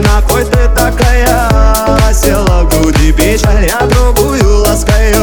на кой ты такая? Села в груди печаль, я другую ласкаю